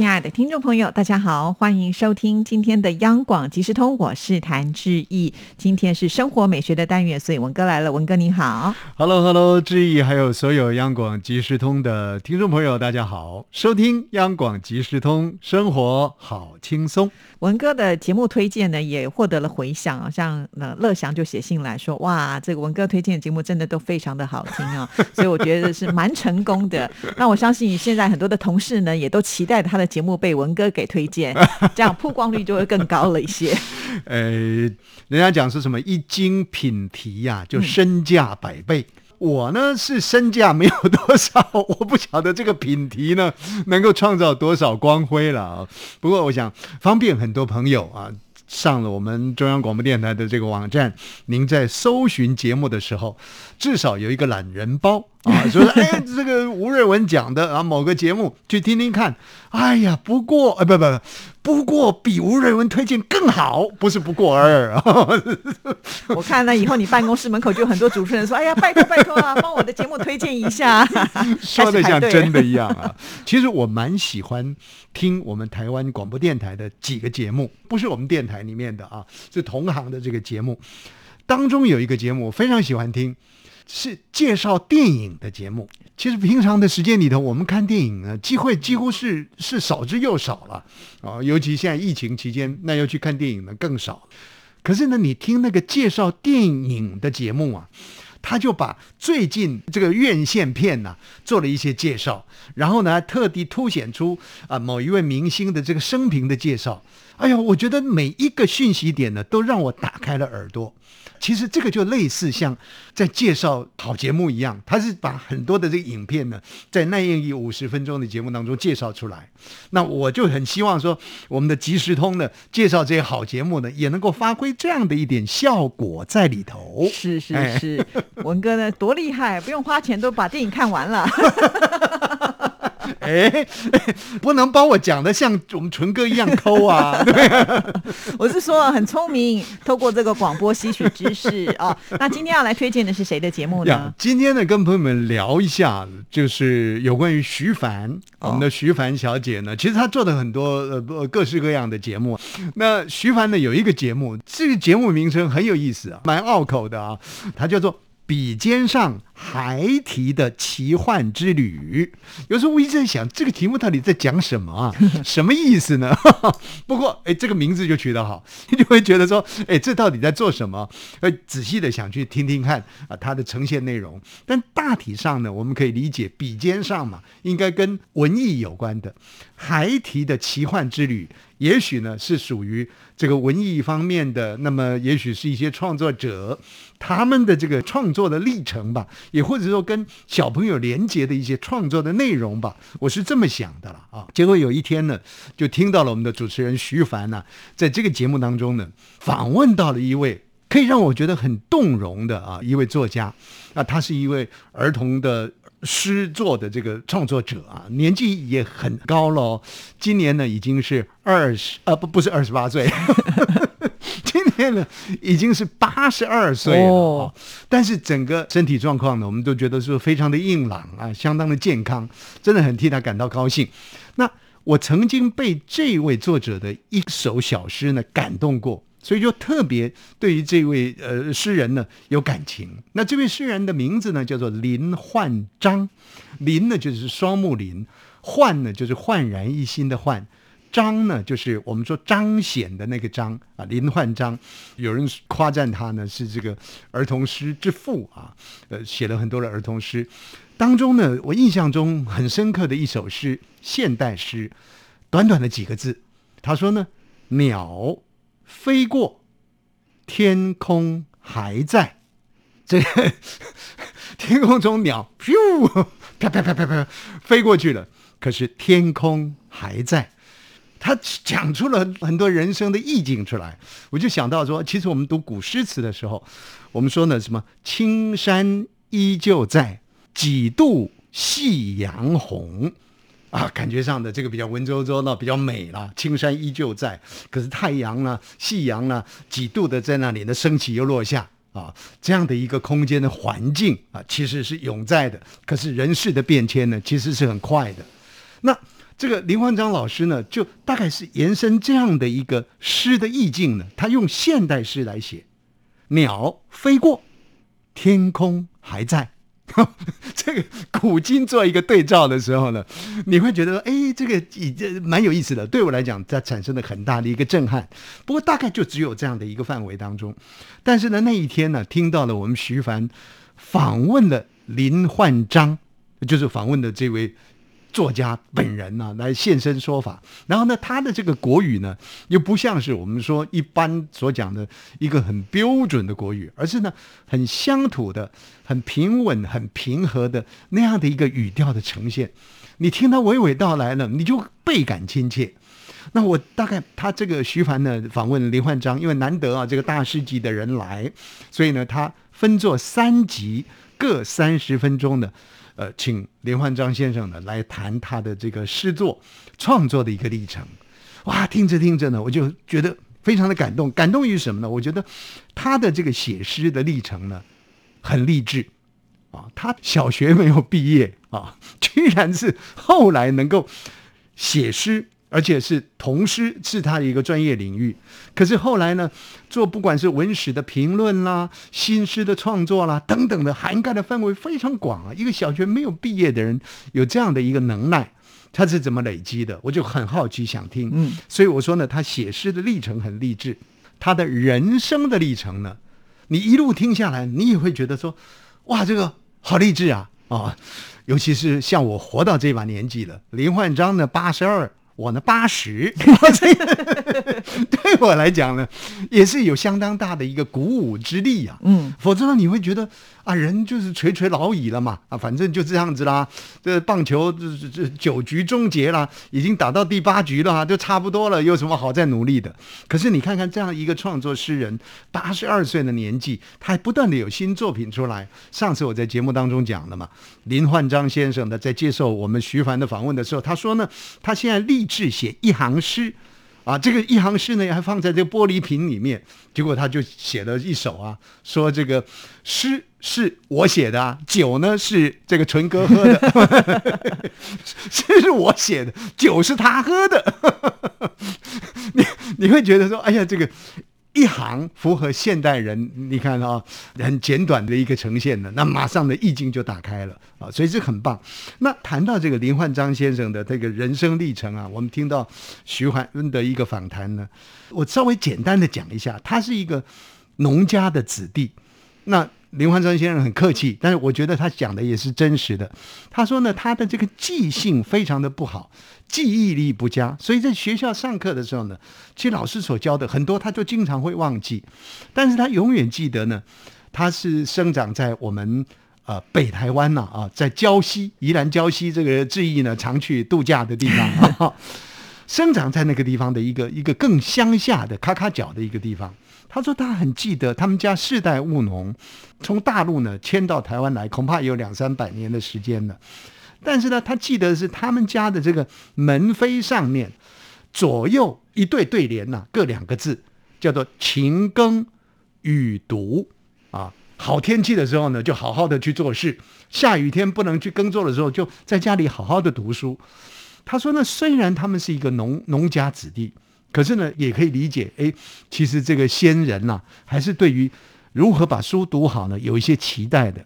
亲爱的听众朋友，大家好，欢迎收听今天的央广即时通，我是谭志毅。今天是生活美学的单元，所以文哥来了，文哥你好。Hello，Hello，志毅，还有所有央广即时通的听众朋友，大家好，收听央广即时通，生活好轻松。文哥的节目推荐呢，也获得了回响啊，像呃乐祥就写信来说，哇，这个文哥推荐的节目真的都非常的好听啊，所以我觉得是蛮成功的。那我相信现在很多的同事呢，也都期待他的节目被文哥给推荐，这样曝光率就会更高了一些。呃，人家讲是什么一精品题呀、就身价百倍。我呢是身价没有多少，我不晓得这个品题呢 能够创造多少光辉了啊。不过我想方便很多朋友啊。上了我们中央广播电台的这个网站，您在搜寻节目的时候，至少有一个懒人包啊，说哎，这个吴瑞文讲的啊，某个节目去听听看。哎呀，不过哎，不不不，不过比吴瑞文推荐更好，不是不过尔啊。我看呢，以后你办公室门口就有很多主持人说：“哎呀，拜托拜托啊，帮我的节目推荐一下。”说的像真的一样啊！其实我蛮喜欢听我们台湾广播电台的几个节目，不是我们电台里面的啊，是同行的这个节目。当中有一个节目我非常喜欢听，是介绍电影的节目。其实平常的时间里头，我们看电影呢，机会几乎是是少之又少了啊。尤其现在疫情期间，那要去看电影呢更少。可是呢，你听那个介绍电影的节目啊，他就把最近这个院线片呐、做了一些介绍，然后呢，特地凸显出啊、某一位明星的这个生平的介绍。哎呀，我觉得每一个讯息点呢，都让我打开了耳朵。其实这个就类似像在介绍好节目一样，他是把很多的这个影片呢，在那样一五十分钟的节目当中介绍出来。那我就很希望说，我们的即时通呢，介绍这些好节目呢，也能够发挥这样的一点效果在里头。是是哎是，文哥呢多厉害，不用花钱都把电影看完了。哎，不能把我讲的像我们纯哥一样抠啊！我是说很聪明，透过这个广播吸取知识 哦。那今天要来推荐的是谁的节目呢，？今天呢，跟朋友们聊一下，就是有关于徐凡，哦我们的徐凡小姐呢，其实她做的很多呃不各式各样的节目。那徐凡呢有一个节目，这个节目名称很有意思啊，蛮拗口的啊，它叫做。笔尖上孩提的奇幻之旅，有时候我一直在想，这个题目到底在讲什么啊？什么意思呢？不过，哎，这个名字就取得好，你就会觉得说，哎，这到底在做什么？会仔细的想去听听看啊，它的呈现内容。但大体上呢，我们可以理解，笔尖上嘛，应该跟文艺有关的。孩提的奇幻之旅，也许呢是属于这个文艺方面的，那么也许是一些创作者他们的这个创作的历程吧，也或者说跟小朋友连接的一些创作的内容吧，我是这么想的了啊。结果有一天呢，就听到了我们的主持人徐凡呢、在这个节目当中呢，访问到了一位。可以让我觉得很动容的啊，一位作家，啊，他是一位儿童的诗作的这个创作者啊，年纪也很高了，今年呢已经是二十啊不不是二十八岁，今年呢已经是八十二岁了、但是整个身体状况呢，我们都觉得是非常的硬朗啊，相当的健康，真的很替他感到高兴。那我曾经被这位作者的一首小诗呢感动过。所以就特别对于这位呃诗人呢有感情。那这位诗人的名字呢叫做林焕章，林呢就是双木林，焕呢就是焕然一新的焕，章呢就是我们说彰显的那个彰啊，林焕章。有人夸赞他呢是这个儿童诗之父啊，呃写了很多的儿童诗。当中呢，我印象中很深刻的一首诗，现代诗，短短的几个字，他说呢，鸟。飞过，天空还在。这个 天空中鸟咻啪啪啪啪啪飞过去了，可是天空还在。他讲出了很多人生的意境出来，我就想到说，其实我们读古诗词的时候，我们说呢，什么青山依旧在，几度夕阳红。啊，感觉上的这个比较文绉绉的，比较美了。青山依旧在，可是太阳呢，夕阳呢，几度的在那里呢，升起又落下啊，这样的一个空间的环境啊，其实是永在的。可是人事的变迁呢，其实是很快的。那这个林焕章老师呢，就大概是延伸这样的一个诗的意境呢，他用现代诗来写，鸟飞过，天空还在。这个古今做一个对照的时候呢，你会觉得哎，这个已经蛮有意思的。对我来讲，它产生了很大的一个震撼。不过大概就只有这样的一个范围当中。但是呢，那一天呢，听到了我们徐凡访问了林焕章，就是访问的这位。作家本人呢来现身说法，然后呢，他的这个国语呢又不像是我们说一般所讲的一个很标准的国语，而是呢很乡土的、很平稳、很平和的那样的一个语调的呈现。你听他娓娓道来呢，你就倍感亲切。那我大概他这个徐凡呢访问林焕章，因为难得啊这个大师级的人来，所以呢他分作三集，各三十分钟的。呃，请林焕章先生呢来谈他的这个诗作创作的一个历程。哇，听着听着呢，我就觉得非常的感动。感动于什么呢？我觉得他的这个写诗的历程呢，很励志啊。他小学没有毕业啊，居然是后来能够写诗。而且是童诗是他的一个专业领域，可是后来呢，做不管是文史的评论啦、新诗的创作啦等等的，涵盖的范围非常广啊。一个小学没有毕业的人有这样的一个能耐，他是怎么累积的？我就很好奇，想听。嗯，所以我说呢，他写诗的历程很励志，他的人生的历程呢，你一路听下来，你也会觉得说，哇，这个好励志啊啊！尤其是像我活到这把年纪了，林焕章呢，八十二。我呢，八十，对我来讲呢，也是有相当大的一个鼓舞之力呀。嗯，否则呢，你会觉得。啊，人就是垂垂老矣了嘛，啊，反正就这样子啦。这棒球这这这九局终结啦，已经打到第八局了，啊就差不多了，有什么好再努力的？可是你看看这样一个创作诗人，八十二岁的年纪，他还不断的有新作品出来。上次我在节目当中讲了嘛，林焕章先生呢，在接受我们徐凡的访问的时候，他说呢，他现在立是写一行诗。啊，这个一行诗呢，还放在这个玻璃瓶里面，结果他就写了一首啊，说这个诗是我写的啊，酒呢是这个纯哥喝的，诗是我写的，酒是他喝的，你你会觉得说，哎呀，这个。一行符合现代人，你看啊，很简短的一个呈现的，那马上的意境就打开了啊，所以这很棒。那谈到这个林焕章先生的这个人生历程啊，我们听到徐怀恩的一个访谈呢，我稍微简单的讲一下，他是一个农家的子弟，那。林焕章先生很客气，但是我觉得他讲的也是真实的。他说呢，他的这个记性非常的不好，记忆力不佳，所以在学校上课的时候呢，其实老师所教的很多，他就经常会忘记。但是他永远记得呢，他是生长在我们呃北台湾呐啊，在礁溪宜兰礁溪这个志毅呢常去度假的地方，生长在那个地方的一个一个更乡下的咔咔角的一个地方。他说他很记得他们家世代务农，从大陆呢迁到台湾来，恐怕有两三百年的时间了。但是呢，他记得是他们家的这个门扉上面左右一对对联呐，各两个字，叫做勤耕雨读啊。好天气的时候呢，就好好的去做事；下雨天不能去耕作的时候，就在家里好好的读书。他说呢，虽然他们是一个农农家子弟。可是呢，也可以理解，哎，其实这个先人呐，还是对于如何把书读好呢，有一些期待的。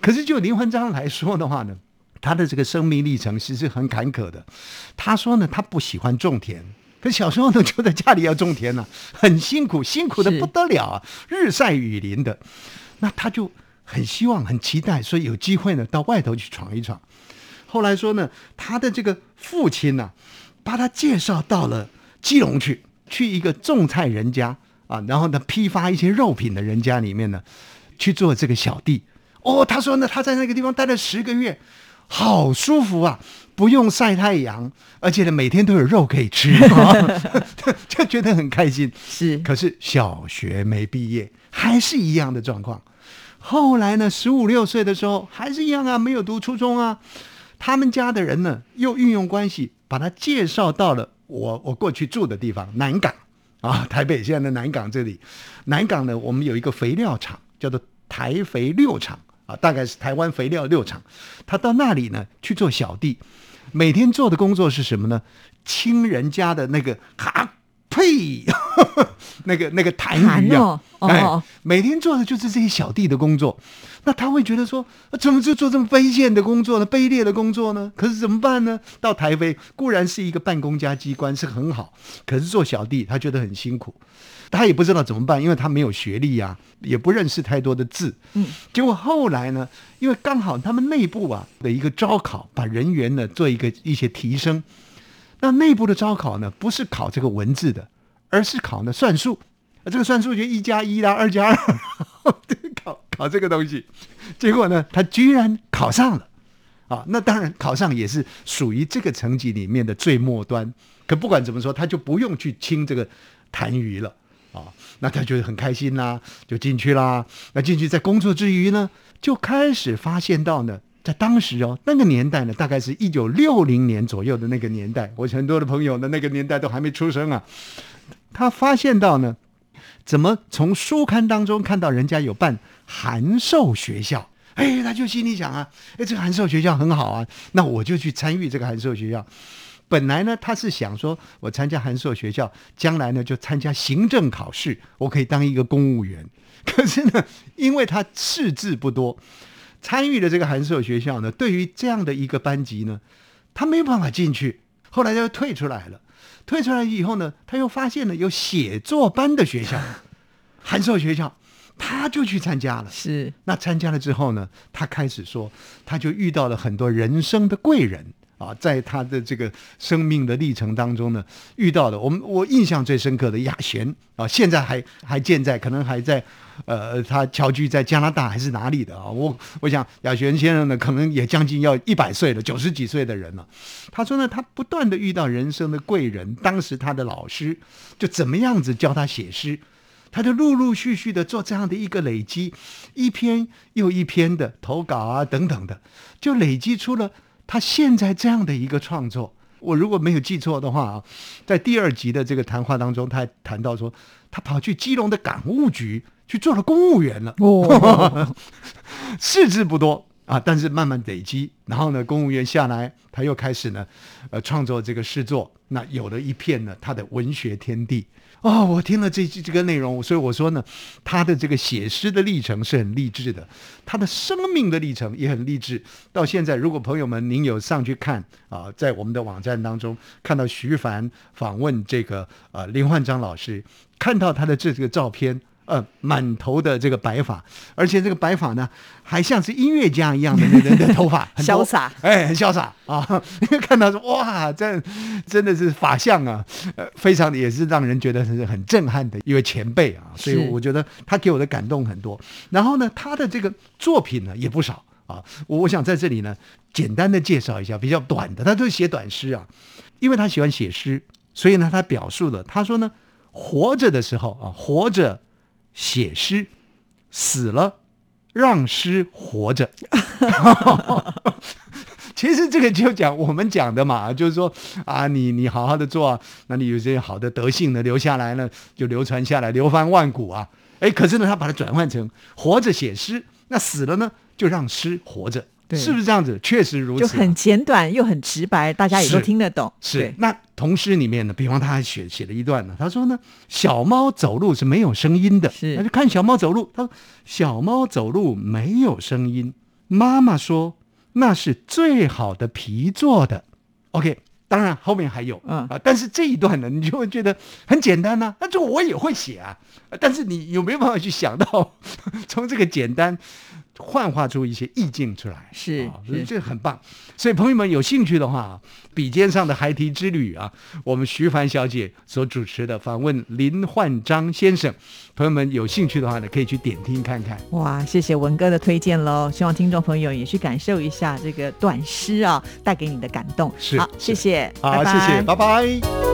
可是就林焕章来说的话呢，他的这个生命历程其实很坎坷的。他说呢，他不喜欢种田，可小时候呢就在家里要种田呢，很辛苦，辛苦的不得了啊，日晒雨淋的。那他就很希望、很期待，所以有机会呢到外头去闯一闯。后来说呢，他的这个父亲呢，把他介绍到了。基隆去，去一个种菜人家啊，然后呢批发一些肉品的人家里面呢，去做这个小弟。哦，他说呢，他在那个地方待了十个月，好舒服啊，不用晒太阳，而且呢每天都有肉可以吃，就觉得很开心。是，可是小学没毕业，还是一样的状况。后来呢，十五六岁的时候还是一样啊，没有读初中啊。他们家的人呢，又运用关系把他介绍到了我我过去住的地方南港啊，台北现在的南港这里。南港呢，我们有一个肥料厂，叫做台肥六厂啊，大概是台湾肥料六厂。他到那里呢去做小弟，每天做的工作是什么呢？清人家的那个哈呸，那个那个痰盂啊，哎，每天做的就是这些小弟的工作。那他会觉得说，怎么就做这么卑贱的工作呢？卑劣的工作呢？可是怎么办呢？到台北固然是一个办公家机关，是很好，可是做小弟他觉得很辛苦，他也不知道怎么办，因为他没有学历呀，也不认识太多的字。嗯，结果后来呢，因为刚好他们内部啊的一个招考，把人员呢做一个一些提升。那内部的招考呢，不是考这个文字的，而是考呢算术。这个算数就一加一啦，二加二，考考这个东西。结果呢，他居然考上了啊！那当然考上也是属于这个成绩里面的最末端。可不管怎么说，他就不用去清这个痰盂了啊！那他就很开心啦，就进去啦。那进去在工作之余呢，就开始发现到呢。在当时哦，那个年代呢，大概是一九六零年左右的那个年代，我很多的朋友呢，那个年代都还没出生啊。他发现到呢，怎么从书刊当中看到人家有办函授学校，哎，他就心里想啊，哎，这个函授学校很好啊，那我就去参与这个函授学校。本来呢，他是想说我参加函授学校，将来呢就参加行政考试，我可以当一个公务员。可是呢，因为他识字不多。参与的这个函授学校呢，对于这样的一个班级呢，他没有办法进去，后来就退出来了。退出来以后呢，他又发现了有写作班的学校，函授学校，他就去参加了。是，那参加了之后呢，他开始说，他就遇到了很多人生的贵人。啊，在他的这个生命的历程当中呢，遇到的我们我印象最深刻的雅璇啊，现在还还健在，可能还在，呃，他侨居在加拿大还是哪里的啊？我我想雅璇先生呢，可能也将近要一百岁了，九十几岁的人了。他说呢，他不断的遇到人生的贵人，当时他的老师就怎么样子教他写诗，他就陆陆续续的做这样的一个累积，一篇又一篇的投稿啊等等的，就累积出了。他现在这样的一个创作，我如果没有记错的话啊，在第二集的这个谈话当中，他还谈到说，他跑去基隆的港务局去做了公务员了。哦，识字不多啊，但是慢慢累积，然后呢，公务员下来，他又开始呢，呃，创作这个诗作，那有了一片呢，他的文学天地。哦，我听了这这个内容，所以我说呢，他的这个写诗的历程是很励志的，他的生命的历程也很励志。到现在，如果朋友们您有上去看啊，在我们的网站当中看到徐凡访问这个呃林焕章老师，看到他的这个照片。呃，满头的这个白发，而且这个白发呢，还像是音乐家一样的那个的头发，潇洒，哎，很潇洒啊！看到说，哇，这真的是法相啊，呃，非常的也是让人觉得是很震撼的一位前辈啊，所以我觉得他给我的感动很多。然后呢，他的这个作品呢也不少啊，我我想在这里呢简单的介绍一下，比较短的，他都是写短诗啊，因为他喜欢写诗，所以呢，他表述的，他说呢，活着的时候啊，活着。写诗，死了让诗活着。其实这个就讲我们讲的嘛，就是说啊，你你好好的做啊，那你有些好的德性呢留下来呢，就流传下来，流芳万古啊。哎，可是呢，他把它转换成活着写诗，那死了呢，就让诗活着。是不是这样子？确实如此，就很简短又很直白，大家也都听得懂。是。那童诗里面呢，比方他还写写了一段呢，他说呢，小猫走路是没有声音的，是。他就看小猫走路，他说小猫走路没有声音，妈妈说那是最好的皮做的。OK，当然后面还有，嗯。啊，但是这一段呢，你就会觉得很简单呢，那这我也会写啊，但是你有没有办法去想到 从这个简单？幻化出一些意境出来，是，所以这很棒。所以朋友们有兴趣的话，笔尖上的孩提之旅啊，我们徐凡小姐所主持的访问林焕章先生，朋友们有兴趣的话呢，可以去点听看看。哇，谢谢文哥的推荐喽！希望听众朋友也去感受一下这个短诗啊，带给你的感动。是，好，谢谢，好，谢谢，拜拜。